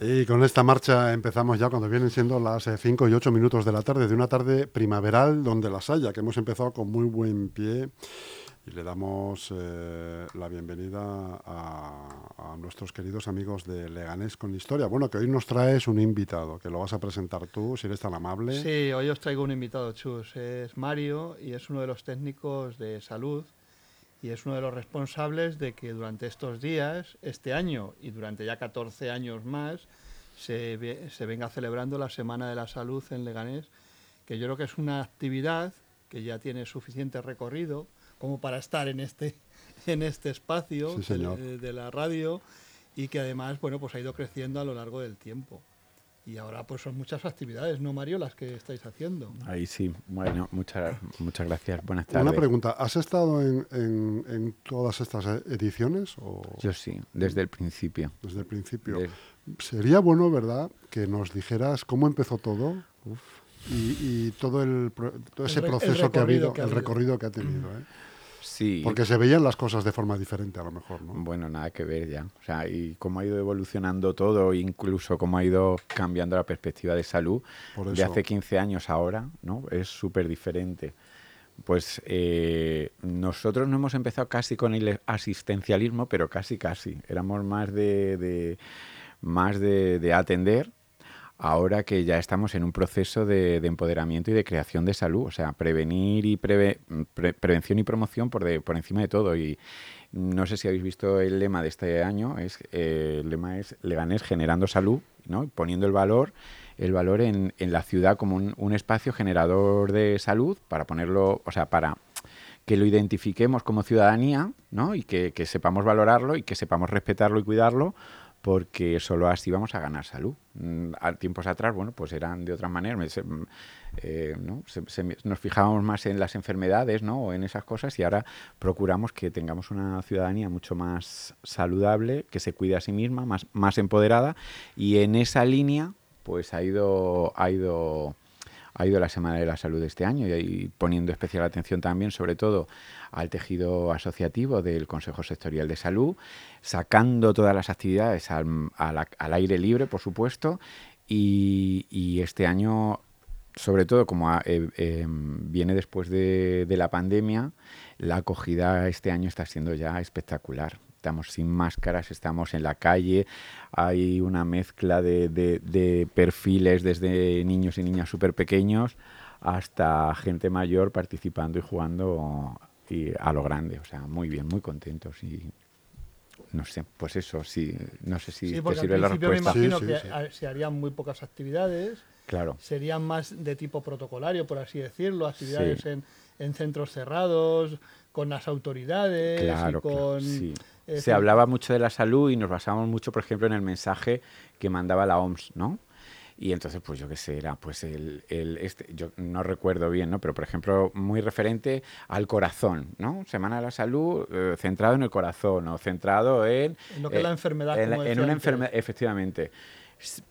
Y con esta marcha empezamos ya cuando vienen siendo las 5 eh, y 8 minutos de la tarde, de una tarde primaveral donde las haya, que hemos empezado con muy buen pie. Y le damos eh, la bienvenida a, nuestros queridos amigos de Leganés con Historia. Bueno, que hoy nos traes un invitado, que lo vas a presentar tú, si eres tan amable. Sí, hoy os traigo un invitado, Chus. Es Mario y es uno de los técnicos de salud y es uno de los responsables de que durante estos días, este año y durante ya 14 años más, se, se, venga celebrando la Semana de la Salud en Leganés, que yo creo que es una actividad que ya tiene suficiente recorrido como para estar en este, en este espacio de, de, la radio y que además bueno, pues ha ido creciendo a lo largo del tiempo. Y ahora pues son muchas actividades, ¿no, Mario, las que estáis haciendo? Ahí sí. Bueno, muchas, muchas gracias. Buenas tardes. Una pregunta. ¿Has estado en, en, todas estas ediciones? O? Yo sí, desde el principio. Desde el principio. Sería bueno, ¿verdad?, que nos dijeras cómo empezó todo y, y, todo, el, todo ese proceso que ha habido, el recorrido que ha tenido. ¿eh? Sí. Porque se veían las cosas de forma diferente a lo mejor, ¿no? Bueno, nada que ver ya. O sea, y cómo ha ido evolucionando todo, incluso cómo ha ido cambiando la perspectiva de salud de hace 15 años ahora, ¿no? Es súper diferente. Pues eh, nosotros no hemos empezado casi con el asistencialismo, pero casi casi. Éramos más de, de más de, de atender ahora que ya estamos en un proceso de, empoderamiento y de creación de salud, o sea, prevenir y prevención y promoción por, por encima de todo. Y no sé si habéis visto el lema de este año, eh, el lema es Leganés generando salud, poniendo el valor el valor en, la ciudad como un, espacio generador de salud para ponerlo, o sea, para que lo identifiquemos como ciudadanía, ¿no? Y que sepamos valorarlo y que sepamos respetarlo y cuidarlo, porque solo así vamos a ganar salud. Mm, a tiempos atrás, bueno, pues eran de otra manera. Mm, eh, nos fijábamos más en las enfermedades, ¿no? O en esas cosas y ahora procuramos que tengamos una ciudadanía mucho más saludable, que se cuide a sí misma, más, más empoderada y en esa línea, pues ha ido, ha ido ha ido la Semana de la Salud este año y, poniendo especial atención también, sobre todo, al tejido asociativo del Consejo Sectorial de Salud, sacando todas las actividades al, aire libre, por supuesto, y, este año, sobre todo como eh, eh, viene después de la pandemia, la acogida este año está siendo ya espectacular estamos sin máscaras, estamos en la calle, hay una mezcla de, perfiles desde niños y niñas súper pequeños hasta gente mayor participando y jugando y a lo grande, o sea, muy bien, muy contentos y no sé, pues eso, sí, no sé si te sirve la respuesta. Me imagino que se harían muy pocas actividades, claro. serían más de tipo protocolario, por así decirlo, actividades en, en centros cerrados, con las autoridades, claro, y con se hablaba mucho de la salud y nos basábamos mucho, por ejemplo, en el mensaje que mandaba la OMS, ¿no? Y entonces, pues yo qué sé, era pues el, el, este, yo no recuerdo bien, ¿no? Pero por ejemplo, muy referente al corazón, ¿no? Semana de la salud eh, centrado en el corazón o centrado en... En lo que es la enfermedad. En, en una enfermedad, efectivamente.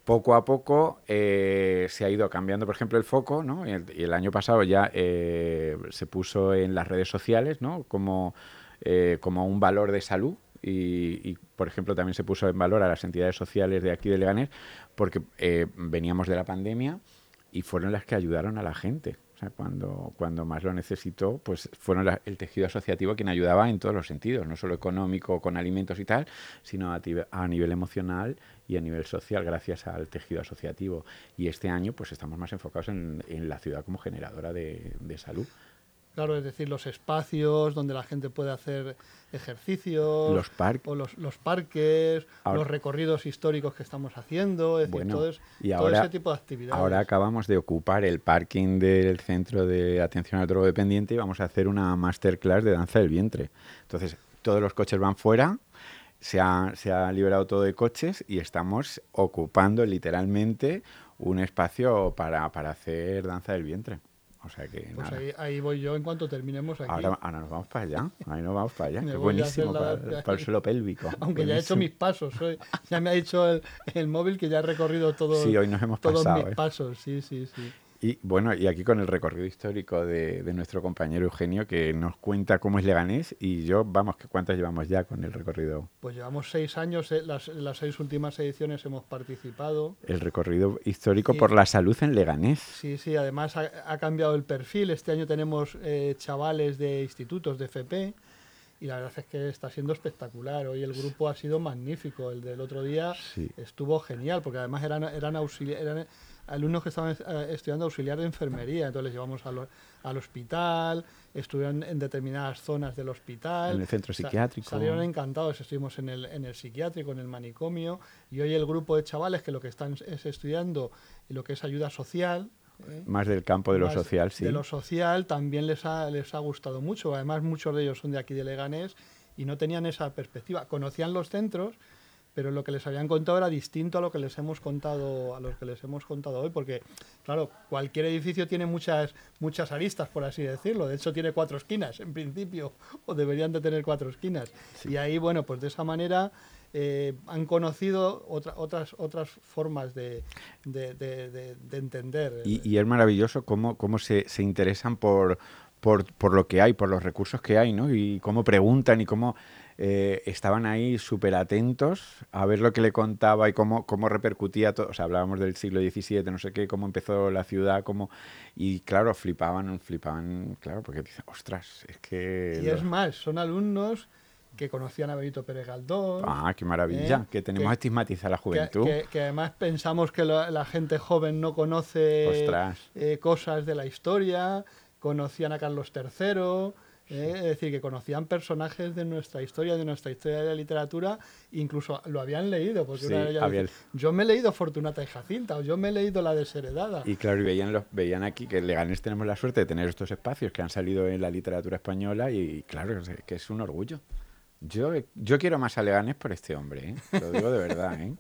Poco a poco eh, se ha ido cambiando, por ejemplo, el foco, ¿no? Y el, año pasado ya eh, se puso en las redes sociales, ¿no? Como, como un valor de salud, y, por ejemplo, también se puso en valor a las entidades sociales de aquí de Leganés porque eh, veníamos de la pandemia y fueron las que ayudaron a la gente. O sea, cuando, cuando más lo necesitó, pues fueron el tejido asociativo quien ayudaba en todos los sentidos, no solo económico, con alimentos y tal, sino a, nivel emocional y a nivel social, gracias al tejido asociativo. Y este año, pues estamos más enfocados en, la ciudad como generadora de salud. Claro, es decir, los espacios donde la gente puede hacer ejercicios, los, o los, los parques, los recorridos históricos que estamos haciendo, es decir, todo, y ahora, ese tipo de actividades. Ahora acabamos de ocupar el parking del Centro de Atención al Drogodependiente y vamos a hacer una masterclass de danza del vientre. Entonces, todos los coches van fuera, se ha, se ha liberado todo de coches y estamos ocupando literalmente un espacio para, para hacer danza del vientre. O sea que pues Ahí, voy yo en cuanto terminemos aquí. Ahora, nos vamos para allá. Ahí nos vamos para allá. Qué buenísimo para, el suelo pélvico. Aunque ya he hecho mis pasos. ya me ha dicho el, móvil que ya he recorrido todo, sí, hoy nos hemos todos mis ¿eh? pasos. Sí, sí, sí. Y bueno, y aquí con el recorrido histórico de, nuestro compañero Eugenio, que nos cuenta cómo es Leganés, y yo, vamos, ¿cuántas llevamos ya con el recorrido? Pues llevamos seis años, eh, las, las seis últimas ediciones hemos participado. El recorrido histórico por la salud en Leganés. Sí, sí, además ha, cambiado el perfil. Este año tenemos eh, chavales de institutos de FP, y la verdad es que está siendo espectacular. Hoy el grupo ha sido magnífico. El del otro día estuvo genial, porque además eran, eran, eran alumnos que estaban eh, estudiando auxiliar de enfermería, entonces les llevamos al, hospital, estuvieron en determinadas zonas del hospital. En el centro psiquiátrico. salieron encantados, estuvimos en el, en el psiquiátrico, en el manicomio, y hoy el grupo de chavales que lo que están es estudiando lo que es ayuda social, ¿eh? Más del campo de lo social, sí. De lo social también les ha, les ha gustado mucho. Además, muchos de ellos son de aquí de Leganés y no tenían esa perspectiva. Conocían los centros, pero lo que les habían contado era distinto a lo que les hemos contado a los que les hemos contado hoy porque claro cualquier edificio tiene muchas muchas aristas por así decirlo. De hecho tiene cuatro esquinas en principio o deberían de tener cuatro esquinas. Y ahí bueno pues de esa manera eh, han conocido otras otras formas de, entender y, es maravilloso cómo, cómo se, se interesan por, por, por lo que hay, por los recursos que hay, ¿no? Y cómo preguntan y cómo eh, estaban ahí súper atentos a ver lo que le contaba y cómo, cómo repercutía todo. O sea, hablábamos del siglo XVII, no sé qué, cómo empezó la ciudad, cómo... Y claro, flipaban, flipaban, claro, porque dicen, ostras, es que... Y es más, son alumnos que conocían a Benito Pérez Galdós. Ah, qué maravilla, ¿eh? que tenemos que, estigmatizar la juventud. Que, además pensamos que la, gente joven no conoce eh, cosas de la historia, conocían a Carlos III, ¿eh? Es decir, que conocían personajes de nuestra historia, de nuestra historia de la literatura, incluso lo habían leído. Porque yo me he leído Fortunata y Jacinta, o yo me he leído la desheredada. Y claro, y veían, los, veían aquí que Leganés tenemos la suerte de tener estos espacios que han salido en la literatura española, y claro, que es un orgullo. Yo, yo quiero más a Leganés por este hombre, ¿eh? lo digo de verdad. ¿eh?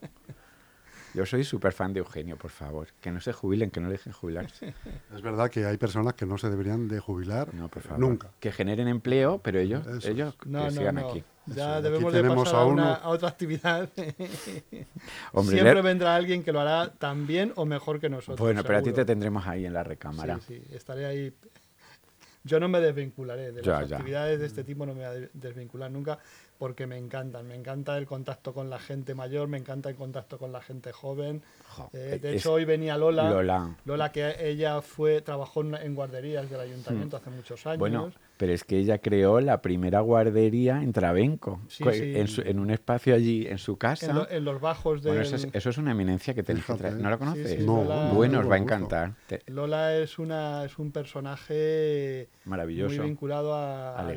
Yo soy súper fan de Eugenio, por favor. Que no se jubilen, que no dejen jubilarse. Es verdad que hay personas que no se deberían de jubilar nunca. Que generen empleo, pero ellos, ellos que sigan aquí. Ya debemos de pasar a, una, a, otra actividad. Siempre vendrá alguien que lo hará tan bien o mejor que nosotros. Bueno, pero a ti te tendremos ahí en la recámara. Sí, sí, estaré ahí. Yo no me desvincularé de las actividades de este tipo, no me voy a desvincular nunca porque me encantan. Me encanta el contacto con la gente mayor, me encanta el contacto con la gente joven. Eh, de hecho, hoy venía Lola, Lola. Lola. que ella fue trabajó en guarderías del ayuntamiento hmm. hace muchos años. Bueno, pero es que ella creó la primera guardería en Trabenco, En, un espacio allí en su casa. En, los bajos de. Bueno, eso es, una eminencia que tenéis que traer. ¿No la conoces? no, bueno, os va a encantar. Lola es, una, es un personaje maravilloso. Muy vinculado a, a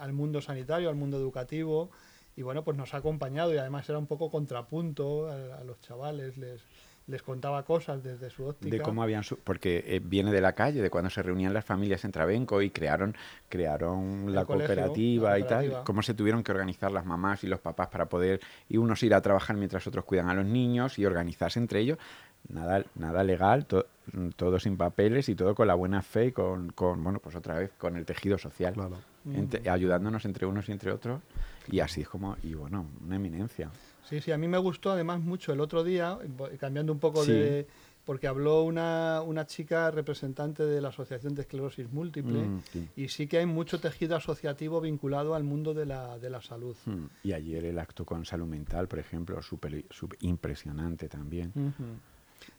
al mundo sanitario, al mundo educativo. Y bueno, pues nos ha acompañado y además era un poco contrapunto a los chavales. Les, les contaba cosas desde su óptica. De cómo habían... porque eh, viene de la calle, de cuando se reunían las familias en Trabenco y crearon, crearon la, cooperativa y tal. Cómo se tuvieron que organizar las mamás y los papás para poder y unos ir a trabajar mientras otros cuidan a los niños y organizarse entre ellos. Nada, nada legal, todo sin papeles y todo con la buena fe y con, con bueno, pues otra vez, con el tejido social. Ayudándonos entre unos y entre otros. Y así es como, y bueno, una eminencia. Sí, sí, a mí me gustó además mucho el otro día, cambiando un poco de... porque habló una, una, chica representante de la Asociación de Esclerosis Múltiple mm, y sí que hay mucho tejido asociativo vinculado al mundo de la, de la salud. Mm, y ayer el acto con salud mental, por ejemplo, súper impresionante también.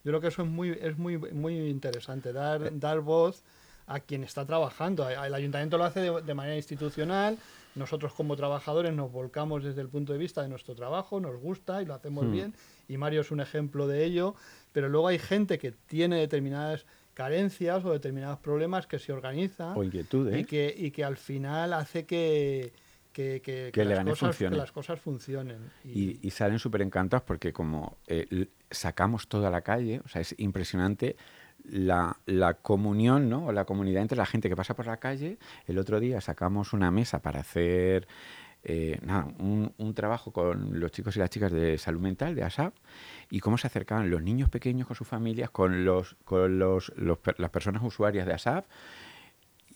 Yo creo que eso es muy, es muy, muy interesante, dar, eh. dar voz a quien está trabajando. El ayuntamiento lo hace de manera institucional, nosotros como trabajadores nos volcamos desde el punto de vista de nuestro trabajo, nos gusta y lo hacemos hmm. bien, y Mario es un ejemplo de ello, pero luego hay gente que tiene determinadas carencias o determinados problemas que se organiza o inquietudes y que, y que al final hace que, que, que, las, cosas, que las, cosas, funcionen. Y, y, salen súper encantados porque como eh, sacamos toda la calle, o sea, es impresionante la, la, comunión, ¿no? O la comunidad entre la gente que pasa por la calle. El otro día sacamos una mesa para hacer eh, un, trabajo con los chicos y las chicas de salud mental, de ASAP, y cómo se acercaban los niños pequeños con sus familias, con, los, con los, las personas usuarias de ASAP.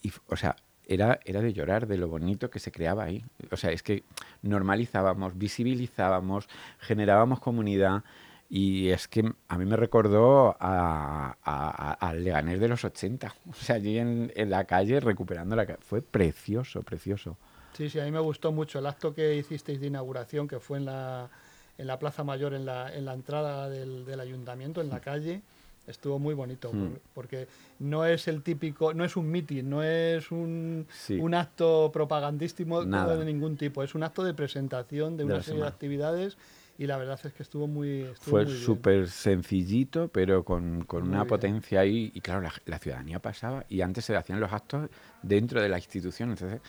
Y, o sea, era, era de llorar de lo bonito que se creaba ahí. O sea, es que normalizábamos, visibilizábamos, generábamos comunidad Y es que a mí me recordó al Leganés de los 80. O sea, allí en, la calle recuperando la calle. Fue precioso, precioso. Sí, sí, a mí me gustó mucho el acto que hicisteis de inauguración, que fue en la, en la Plaza Mayor, en la, en la entrada del, del ayuntamiento, en la calle. Estuvo muy bonito, hmm. porque no es el típico, no es un meeting, no es un, un acto propagandístico de ningún tipo, es un acto de presentación de, una serie de actividades y la verdad es que estuvo muy... Fue súper sencillito, pero con, con una potencia ahí, y claro, la, ciudadanía pasaba y antes se hacían los actos dentro de la institución, entonces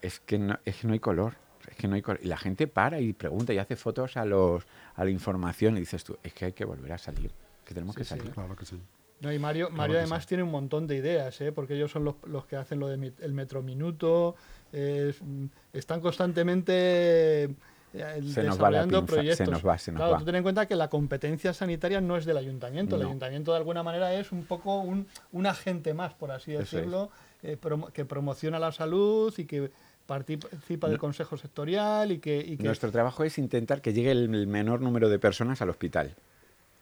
es, que no, es que no hay color. Es que no hay color. Y la gente para y pregunta y hace fotos a los a la información y dices tú, es que hay que volver a salir que tenemos que salir. Claro que sí. No, y Mario, Mario además tiene un montón de ideas, ¿eh? porque ellos son los, los que hacen lo del de metro minuto, están constantemente desarrollando proyectos. Se nos va, se nos claro, tú ten en cuenta que la competencia sanitaria no es del ayuntamiento, el ayuntamiento de alguna manera es un poco un, un agente más, por así decirlo, eh, que promociona la salud y que participa del consejo sectorial y que, y que, Nuestro trabajo es intentar que llegue el menor número de personas al hospital.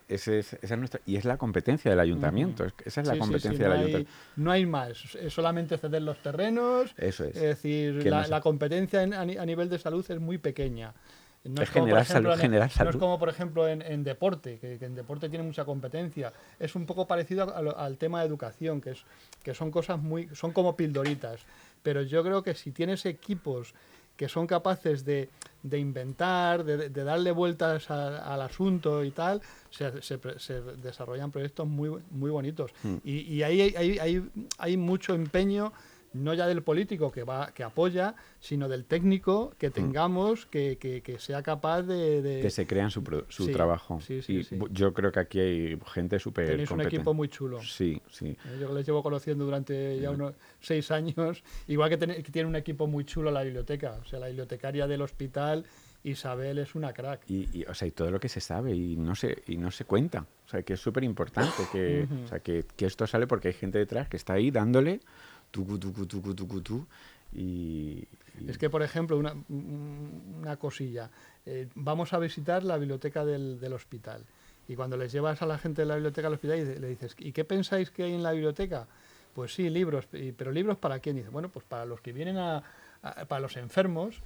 Ese es, esa es nuestra, y es la competencia del ayuntamiento. Esa es la competencia del ayuntamiento. No hay más. Es solamente ceder los terrenos. Eso es. Es decir, la, competencia a, nivel de salud es muy pequeña. No es, generar salud, generar salud. No es como, por ejemplo, en, deporte, que, en deporte tiene mucha competencia. Es un poco parecido al, tema de educación, que, es, que son cosas muy. son como pildoritas. Pero yo creo que si tienes equipos que son capaces de, de inventar, de, darle vueltas al asunto y tal, se, se, desarrollan proyectos muy, muy bonitos. Hmm. Y, y ahí hay, hay, hay, mucho empeño no ya del político que va que apoya, sino del técnico que mm. tengamos que, que, sea capaz de, Que se crean su, su trabajo. y yo creo que aquí hay gente súper Tenéis un equipo muy chulo. Sí, sí. Eh, yo les llevo conociendo durante ya unos seis años. Igual que, tiene un equipo muy chulo la biblioteca. O sea, la bibliotecaria del hospital... Isabel es una crack. Y, o sea, y todo lo que se sabe y no se, y no se cuenta. O sea, que es súper importante que, o sea, que, que, esto sale porque hay gente detrás que está ahí dándole y, Es que, por ejemplo, una, una cosilla. Eh, vamos a visitar la biblioteca del, del, hospital. Y cuando les llevas a la gente de la biblioteca al hospital y le dices, ¿y qué pensáis que hay en la biblioteca? Pues sí, libros. ¿Pero libros para quién? dice, bueno, pues para los que vienen a, para los enfermos.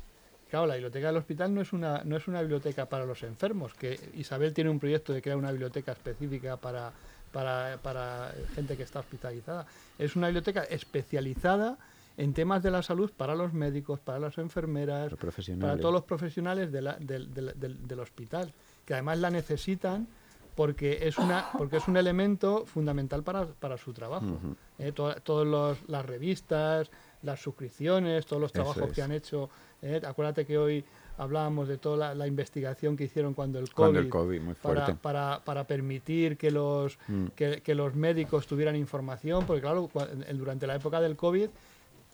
Claro, la biblioteca del hospital no es, una, no es una biblioteca para los enfermos, que Isabel tiene un proyecto de crear una biblioteca específica para, para, para gente que está hospitalizada. Es una biblioteca especializada en temas de la salud para los médicos, para las enfermeras, para todos los profesionales de del hospital, que además la necesitan porque es una porque es un elemento fundamental para, para su trabajo. Eh, todas las revistas, las suscripciones, todos los trabajos que han hecho. Eh, acuérdate que hoy hablábamos de toda la, investigación que hicieron cuando el COVID, Para, para, permitir que los, mm. que, los médicos tuvieran información, porque claro, durante la época del COVID,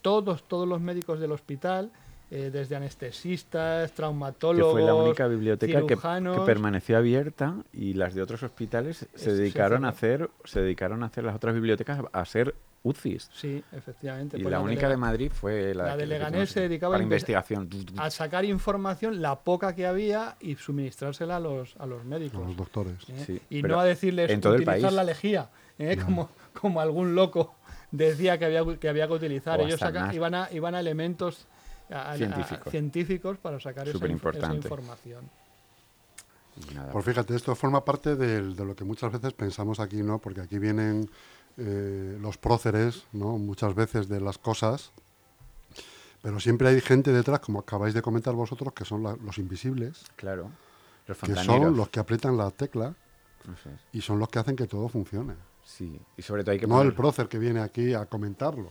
todos, todos los médicos del hospital, eh, desde anestesistas, traumatólogos, que fue la única biblioteca que, permaneció abierta y las de otros hospitales se dedicaron a hacer, se dedicaron a hacer las otras bibliotecas a ser UCIs. Sí, efectivamente. Y pues la, única de Madrid fue la, la de Leganés se dedicaba a investigación. A sacar información, la poca que había, y suministrársela a los, a los médicos. A los doctores. ¿Eh? y no a decirles en todo utilizar la lejía, ¿eh? como, como algún loco decía que había que, había que utilizar. Ellos iban, a, iban a elementos científicos. para sacar esa, esa información. Pues fíjate, esto forma parte de, de, lo que muchas veces pensamos aquí, ¿no? Porque aquí vienen eh, los próceres, ¿no? muchas veces de las cosas, pero siempre hay gente detrás, como acabáis de comentar vosotros, que son los invisibles. Claro. Los que son los que aprietan la tecla y son los que hacen que todo funcione. Sí, y sobre todo hay que... No el prócer que viene aquí a comentarlo,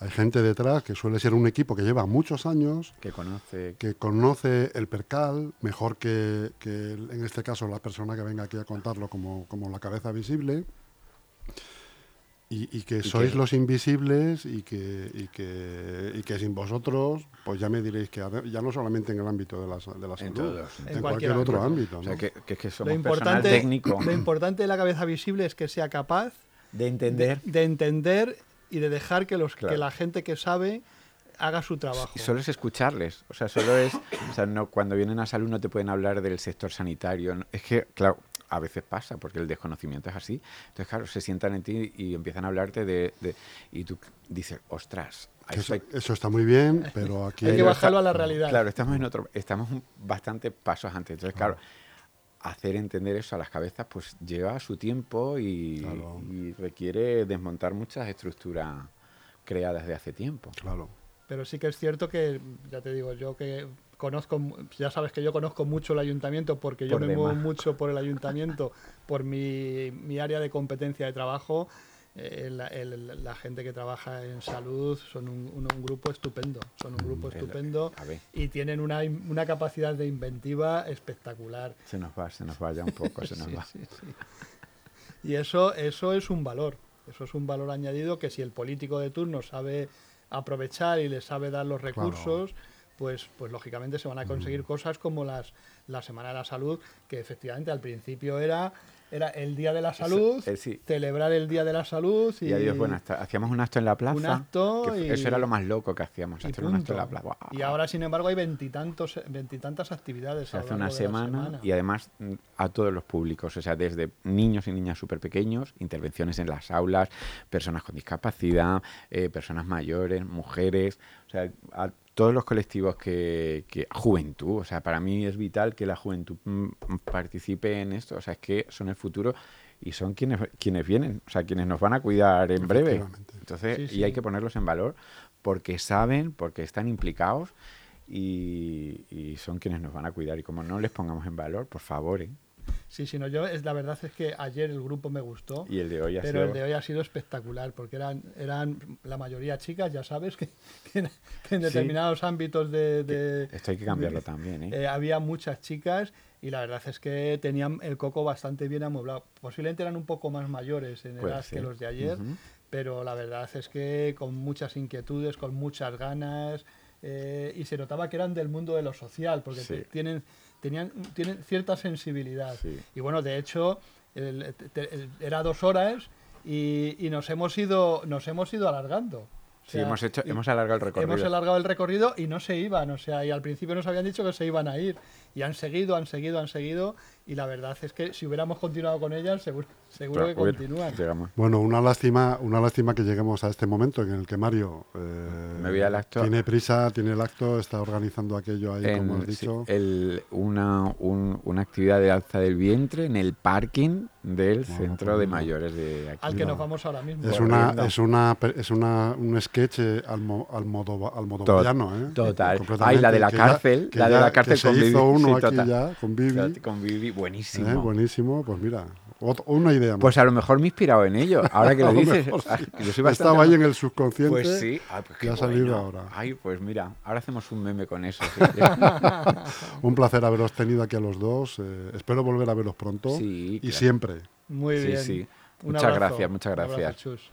Hay gente detrás que suele ser un equipo que lleva muchos años. Que conoce. Que conoce el percal mejor que, que en este caso la persona que venga aquí a contarlo como, como la cabeza visible. Y, que sois los invisibles y que, y que, y que sin vosotros, pues ya me diréis que ya no solamente en el ámbito de la, de la salud, en, cualquier, otro ámbito. lo importante, técnico. Lo importante de la cabeza visible es que sea capaz de entender, de, entender y de dejar que, los, que la gente que sabe haga su trabajo. Y solo es escucharles. O sea, solo es. O sea, no, cuando vienen a salud no te pueden hablar del sector sanitario. Es que, claro, a veces pasa, porque el desconocimiento es así. Entonces, claro, se sientan en ti y empiezan a hablarte de. y tú dices, ostras. Eso, está muy bien, pero aquí. hay que bajarlo a la realidad. Claro, estamos en otro. Estamos bastante pasos antes. Entonces, claro. hacer entender eso a las cabezas pues lleva su tiempo y, y, requiere desmontar muchas estructuras creadas de hace tiempo. Claro. Pero sí que es cierto que, ya te digo, yo que conozco, ya sabes que yo conozco mucho el ayuntamiento porque yo me muevo mucho por el ayuntamiento, por mi, mi área de competencia de trabajo. Eh, la, gente que trabaja en salud son un, grupo estupendo, son un grupo mm, estupendo y tienen una, una, capacidad de inventiva espectacular. Se nos va, se nos va ya un poco, se nos va. Y eso, eso es un valor, eso es un valor añadido que si el político de turno sabe aprovechar y le sabe dar los recursos, pues, pues lógicamente se van a conseguir cosas como las, la Semana de la Salud, que efectivamente al principio era era el Día de la Salud, eh, celebrar el Día de la Salud. Y, adiós, bueno, hacíamos un acto en la plaza. Un acto. Eso era lo más loco que hacíamos, hacer un acto en la plaza. Y ahora, sin embargo, hay veintitantos, veintitantas actividades. Se hace una semana, y además mm, a todos los públicos, o sea, desde niños y niñas súper pequeños, intervenciones en las aulas, personas con discapacidad, eh, personas mayores, mujeres, o sea, a todos los colectivos que, que, juventud, o sea, para mí es vital que la juventud mm, participe en esto, o sea, es que son el futuro y son quienes quienes vienen, o sea, quienes nos van a cuidar en breve. Entonces, y hay que ponerlos en valor porque saben, porque están implicados y, y, son quienes nos van a cuidar y como no les pongamos en valor, por favor, ¿eh? Sí, sí, no, yo es, la verdad es que ayer el grupo me gustó. Y el de hoy ha pero el de hoy ha sido espectacular, porque eran, eran la mayoría chicas, ya sabes, que, en determinados ámbitos de, Esto hay que cambiarlo también, ¿eh? ¿eh? Había muchas chicas y la verdad es que tenían el coco bastante bien amueblado. Posiblemente eran un poco más mayores en edad que los de ayer, pero la verdad es que con muchas inquietudes, con muchas ganas, eh, y se notaba que eran del mundo de lo social, porque tienen tenían, tienen cierta sensibilidad. Y bueno, de hecho, era dos horas y, y, nos hemos ido, nos hemos ido alargando. sí, hemos, hecho, hemos alargado el recorrido. Hemos alargado el recorrido y no se iban, o sea, y al principio nos habían dicho que se iban a ir. Y han seguido, han seguido, han seguido. Y la verdad es que si hubiéramos continuado con ellas, seguro, seguro que continúan. Bueno, una lástima, una lástima que lleguemos a este momento en el que Mario eh, tiene prisa, tiene el acto, está organizando aquello ahí, como has dicho. el, una, una actividad de alza del vientre en el parking del centro de mayores de aquí. Al que nos vamos ahora mismo. Es una, es una, es una, un sketch eh, al, al modo, al modo ¿eh? Total. Ay, la de la cárcel, la de la cárcel con se hizo uno aquí ya, con Vivi. Con Vivi, buenísimo. ¿Eh? Buenísimo, pues mira, una idea más. Pues a lo mejor me he inspirado en ello, ahora que lo dices. Estaba ahí en el subconsciente. Pues sí, ah, pues ha salido ahora. Ay, pues mira, ahora hacemos un meme con eso. un placer haberos tenido aquí a los dos. Eh, espero volver a veros pronto y siempre. Muy bien. Sí, sí. muchas gracias, muchas gracias.